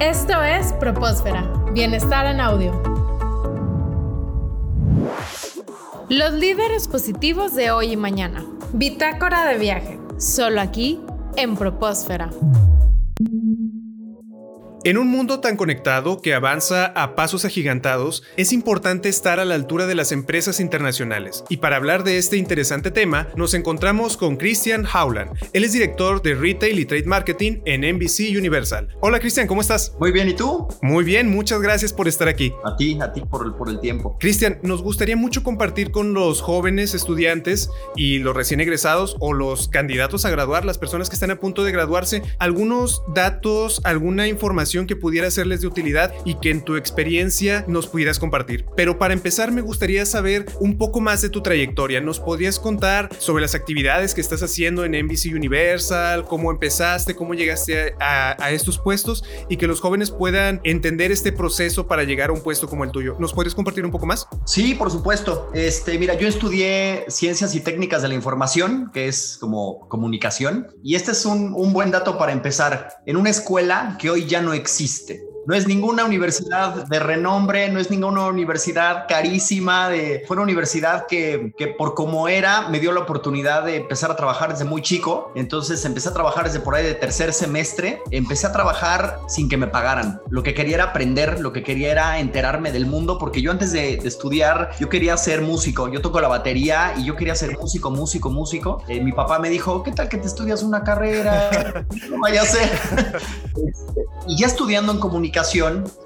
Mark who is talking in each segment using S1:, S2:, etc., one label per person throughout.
S1: Esto es Propósfera, Bienestar en Audio. Los líderes positivos de hoy y mañana. Bitácora de viaje, solo aquí en Propósfera.
S2: En un mundo tan conectado que avanza a pasos agigantados, es importante estar a la altura de las empresas internacionales. Y para hablar de este interesante tema, nos encontramos con Christian Howland. Él es director de Retail y Trade Marketing en NBC Universal. Hola Christian, ¿cómo estás?
S3: Muy bien, ¿y tú?
S2: Muy bien, muchas gracias por estar aquí.
S3: A ti, a ti por el, por el tiempo.
S2: Christian, nos gustaría mucho compartir con los jóvenes estudiantes y los recién egresados o los candidatos a graduar, las personas que están a punto de graduarse, algunos datos, alguna información que pudiera serles de utilidad y que en tu experiencia nos pudieras compartir. Pero para empezar me gustaría saber un poco más de tu trayectoria. ¿Nos podrías contar sobre las actividades que estás haciendo en NBC Universal? ¿Cómo empezaste? ¿Cómo llegaste a, a estos puestos? Y que los jóvenes puedan entender este proceso para llegar a un puesto como el tuyo. ¿Nos podrías compartir un poco más?
S3: Sí, por supuesto. Este, mira, yo estudié ciencias y técnicas de la información, que es como comunicación. Y este es un, un buen dato para empezar. En una escuela que hoy ya no existe. No es ninguna universidad de renombre, no es ninguna universidad carísima, de, fue una universidad que, que por como era me dio la oportunidad de empezar a trabajar desde muy chico. Entonces empecé a trabajar desde por ahí de tercer semestre. Empecé a trabajar sin que me pagaran. Lo que quería era aprender, lo que quería era enterarme del mundo, porque yo antes de, de estudiar, yo quería ser músico. Yo toco la batería y yo quería ser músico, músico, músico. Eh, mi papá me dijo, ¿qué tal que te estudias una carrera? no vaya a ser. y ya estudiando en comunicación,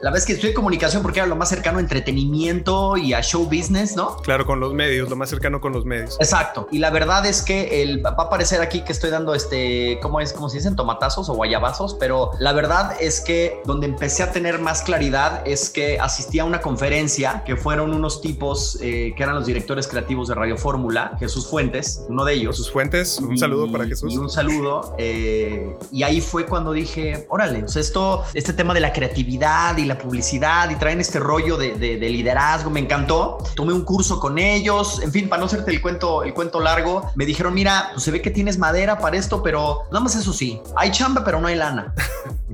S3: la vez que estudié en comunicación porque era lo más cercano a entretenimiento y a show business, ¿no?
S2: Claro, con los medios, lo más cercano con los medios.
S3: Exacto. Y la verdad es que el, va a parecer aquí que estoy dando este, ¿cómo es? ¿Cómo se dicen? Tomatazos o guayabazos, pero la verdad es que donde empecé a tener más claridad es que asistí a una conferencia que fueron unos tipos eh, que eran los directores creativos de Radio Fórmula, Jesús Fuentes, uno de ellos.
S2: Jesús Fuentes, un saludo para Jesús.
S3: Y un saludo. Eh, y ahí fue cuando dije, órale, o sea, esto este tema de la creatividad y la publicidad y traen este rollo de, de, de, liderazgo, me encantó. Tomé un curso con ellos, en fin, para no hacerte el cuento, el cuento largo, me dijeron, mira, pues se ve que tienes madera para esto, pero nada más eso sí, hay chamba, pero no hay lana.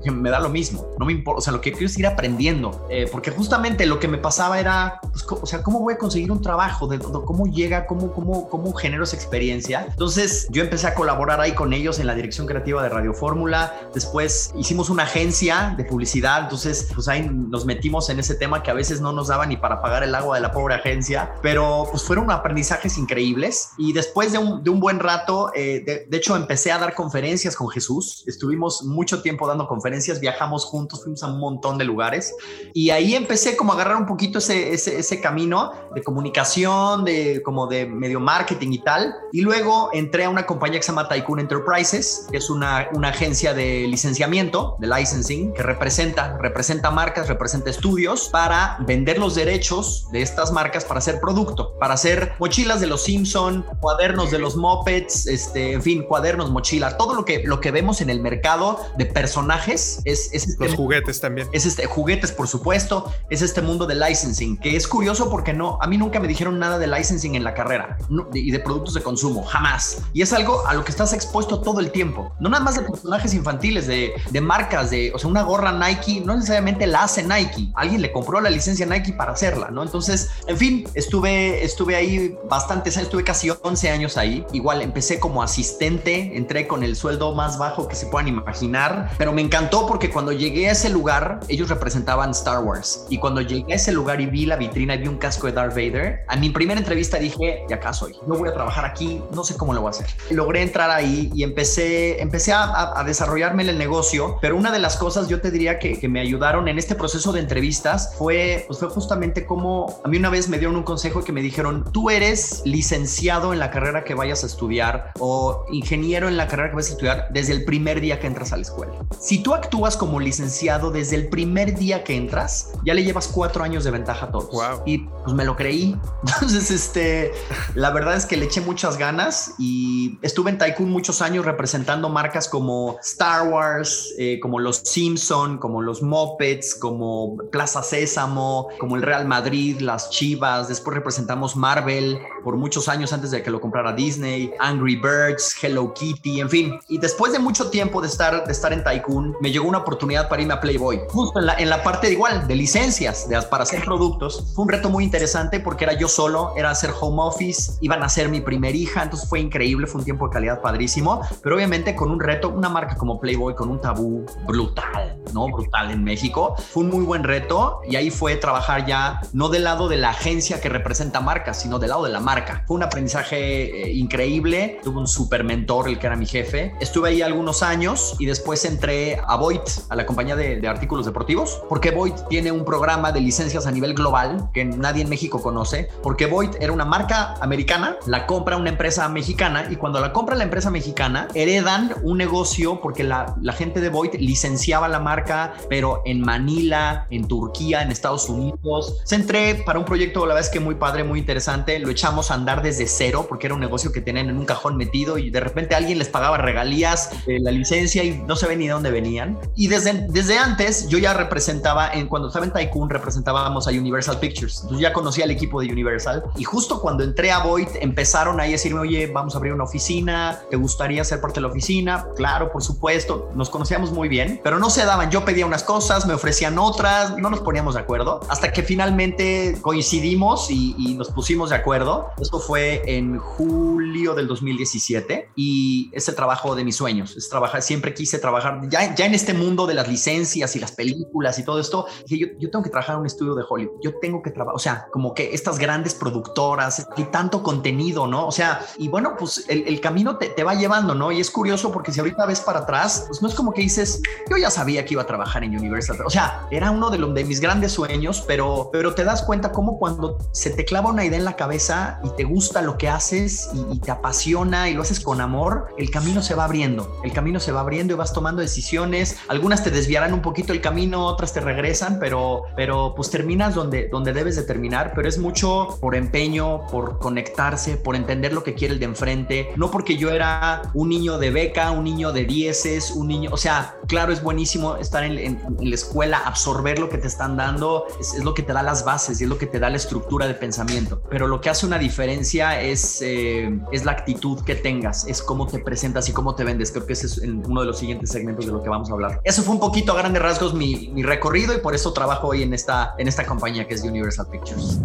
S3: Me da lo mismo, no me importa, o sea, lo que quiero es ir aprendiendo, eh, porque justamente lo que me pasaba era, pues, o sea, ¿cómo voy a conseguir un trabajo? De, ¿Cómo llega? ¿Cómo, cómo, ¿Cómo genero esa experiencia? Entonces yo empecé a colaborar ahí con ellos en la dirección creativa de Radio Fórmula, después hicimos una agencia de publicidad, entonces pues ahí nos metimos en ese tema que a veces no nos daba ni para pagar el agua de la pobre agencia, pero pues fueron aprendizajes increíbles y después de un, de un buen rato, eh, de, de hecho empecé a dar conferencias con Jesús, estuvimos mucho tiempo dando conferencias conferencias, viajamos juntos, fuimos a un montón de lugares y ahí empecé como a agarrar un poquito ese, ese, ese camino de comunicación, de como de medio marketing y tal. Y luego entré a una compañía que se llama Tycoon Enterprises, que es una, una agencia de licenciamiento, de licensing, que representa, representa marcas, representa estudios para vender los derechos de estas marcas para hacer producto, para hacer mochilas de los Simpson, cuadernos de los Muppets, este, en fin, cuadernos, mochilas, todo lo que, lo que vemos en el mercado de personajes es, es este,
S2: los juguetes también.
S3: Es este juguetes, por supuesto, es este mundo de licensing, que es curioso porque no, a mí nunca me dijeron nada de licensing en la carrera no, y de productos de consumo, jamás. Y es algo a lo que estás expuesto todo el tiempo. No nada más de personajes infantiles, de, de marcas, de, o sea, una gorra Nike, no necesariamente la hace Nike. Alguien le compró la licencia Nike para hacerla, ¿no? Entonces, en fin, estuve, estuve ahí bastantes años, estuve casi 11 años ahí. Igual empecé como asistente, entré con el sueldo más bajo que se puedan imaginar, pero me encantó porque cuando llegué a ese lugar, ellos representaban Star Wars. Y cuando llegué a ese lugar y vi la vitrina y vi un casco de Darth Vader, a mi primera entrevista dije, ya acá soy. No voy a trabajar aquí, no sé cómo lo voy a hacer. Logré entrar ahí y empecé, empecé a, a, desarrollarme en el negocio, pero una de las cosas yo te diría que, que, me ayudaron en este proceso de entrevistas fue, pues fue justamente como a mí una vez me dieron un consejo que me dijeron, tú eres licenciado en la carrera que vayas a estudiar o ingeniero en la carrera que vayas a estudiar desde el primer día que entras a la escuela. Si tú actúas como licenciado desde el primer día que entras, ya le llevas cuatro años de ventaja a todos.
S2: Wow.
S3: Y pues me lo creí. Entonces, este, la verdad es que le eché muchas ganas y estuve en Tycoon muchos años representando marcas como Star Wars, eh, como los Simpson, como los Muppets, como Plaza Sésamo, como el Real Madrid, las Chivas. Después representamos Marvel por muchos años antes de que lo comprara Disney, Angry Birds, Hello Kitty, en fin. Y después de mucho tiempo de estar, de estar en Tycoon, me me llegó una oportunidad para irme a Playboy, justo en la, en la parte de igual, de licencias, de, para hacer productos. Fue un reto muy interesante porque era yo solo, era hacer home office, iban a ser mi primer hija, entonces fue increíble, fue un tiempo de calidad padrísimo, pero obviamente con un reto, una marca como Playboy, con un tabú brutal, ¿no? Brutal en México. Fue un muy buen reto y ahí fue trabajar ya no del lado de la agencia que representa marcas, sino del lado de la marca. Fue un aprendizaje eh, increíble, tuve un super mentor, el que era mi jefe. Estuve ahí algunos años y después entré a Void, a la compañía de, de artículos deportivos, porque Void tiene un programa de licencias a nivel global que nadie en México conoce, porque Void era una marca americana, la compra una empresa mexicana y cuando la compra la empresa mexicana, heredan un negocio porque la, la gente de Void licenciaba la marca, pero en Manila, en Turquía, en Estados Unidos. Se entré para un proyecto, la verdad es que muy padre, muy interesante. Lo echamos a andar desde cero porque era un negocio que tenían en un cajón metido y de repente alguien les pagaba regalías, de la licencia y no se ve ni de dónde venían. Y desde, desde antes yo ya representaba, en, cuando estaba en Tycoon, representábamos a Universal Pictures. Entonces ya conocía al equipo de Universal y justo cuando entré a Void empezaron ahí a decirme, oye, vamos a abrir una oficina, ¿te gustaría ser parte de la oficina? Claro, por supuesto, nos conocíamos muy bien, pero no se daban. Yo pedía unas cosas, me ofrecían otras, no nos poníamos de acuerdo, hasta que finalmente coincidimos y, y nos pusimos de acuerdo. Esto fue en julio del 2017 y es el trabajo de mis sueños. Es trabajar, siempre quise trabajar ya, ya en este mundo de las licencias y las películas y todo esto. Dije, yo, tengo que trabajar en un estudio de Hollywood. Yo tengo que trabajar, o sea, como que estas grandes productoras y tanto contenido, ¿no? O sea, y bueno, pues el, el camino te, te, va llevando, ¿no? Y es curioso porque si ahorita ves para atrás, pues no es como que dices, yo ya sabía que iba a trabajar en Universal. O sea, era uno de, los, de mis grandes sueños, pero, pero te das cuenta cómo cuando se te clava una idea en la cabeza y te gusta lo que haces y, y te apasiona y lo haces con amor, el camino se va abriendo. El camino se va abriendo y vas tomando decisiones. Algunas te desviarán un poquito el camino, otras te regresan, pero, pero pues terminas donde, donde debes de terminar. Pero es mucho por empeño, por conectarse, por entender lo que quiere el de enfrente. No porque yo era un niño de beca, un niño de dieces, un niño, o sea, claro, es buenísimo estar en, la escuela, absorber lo que te están dando, es, es, lo que te da las bases y es lo que te da la estructura de pensamiento. Pero lo que hace una diferencia es, eh, es la actitud que tengas, es cómo te presentas y cómo te vendes. Creo que ese es uno de los siguientes segmentos de lo que vamos a hablar. Eso fue un poquito a grandes rasgos mi, mi recorrido y por eso trabajo hoy en esta, en esta compañía que es Universal Pictures.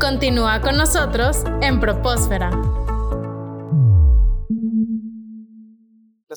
S1: Continúa con nosotros en Propósfera.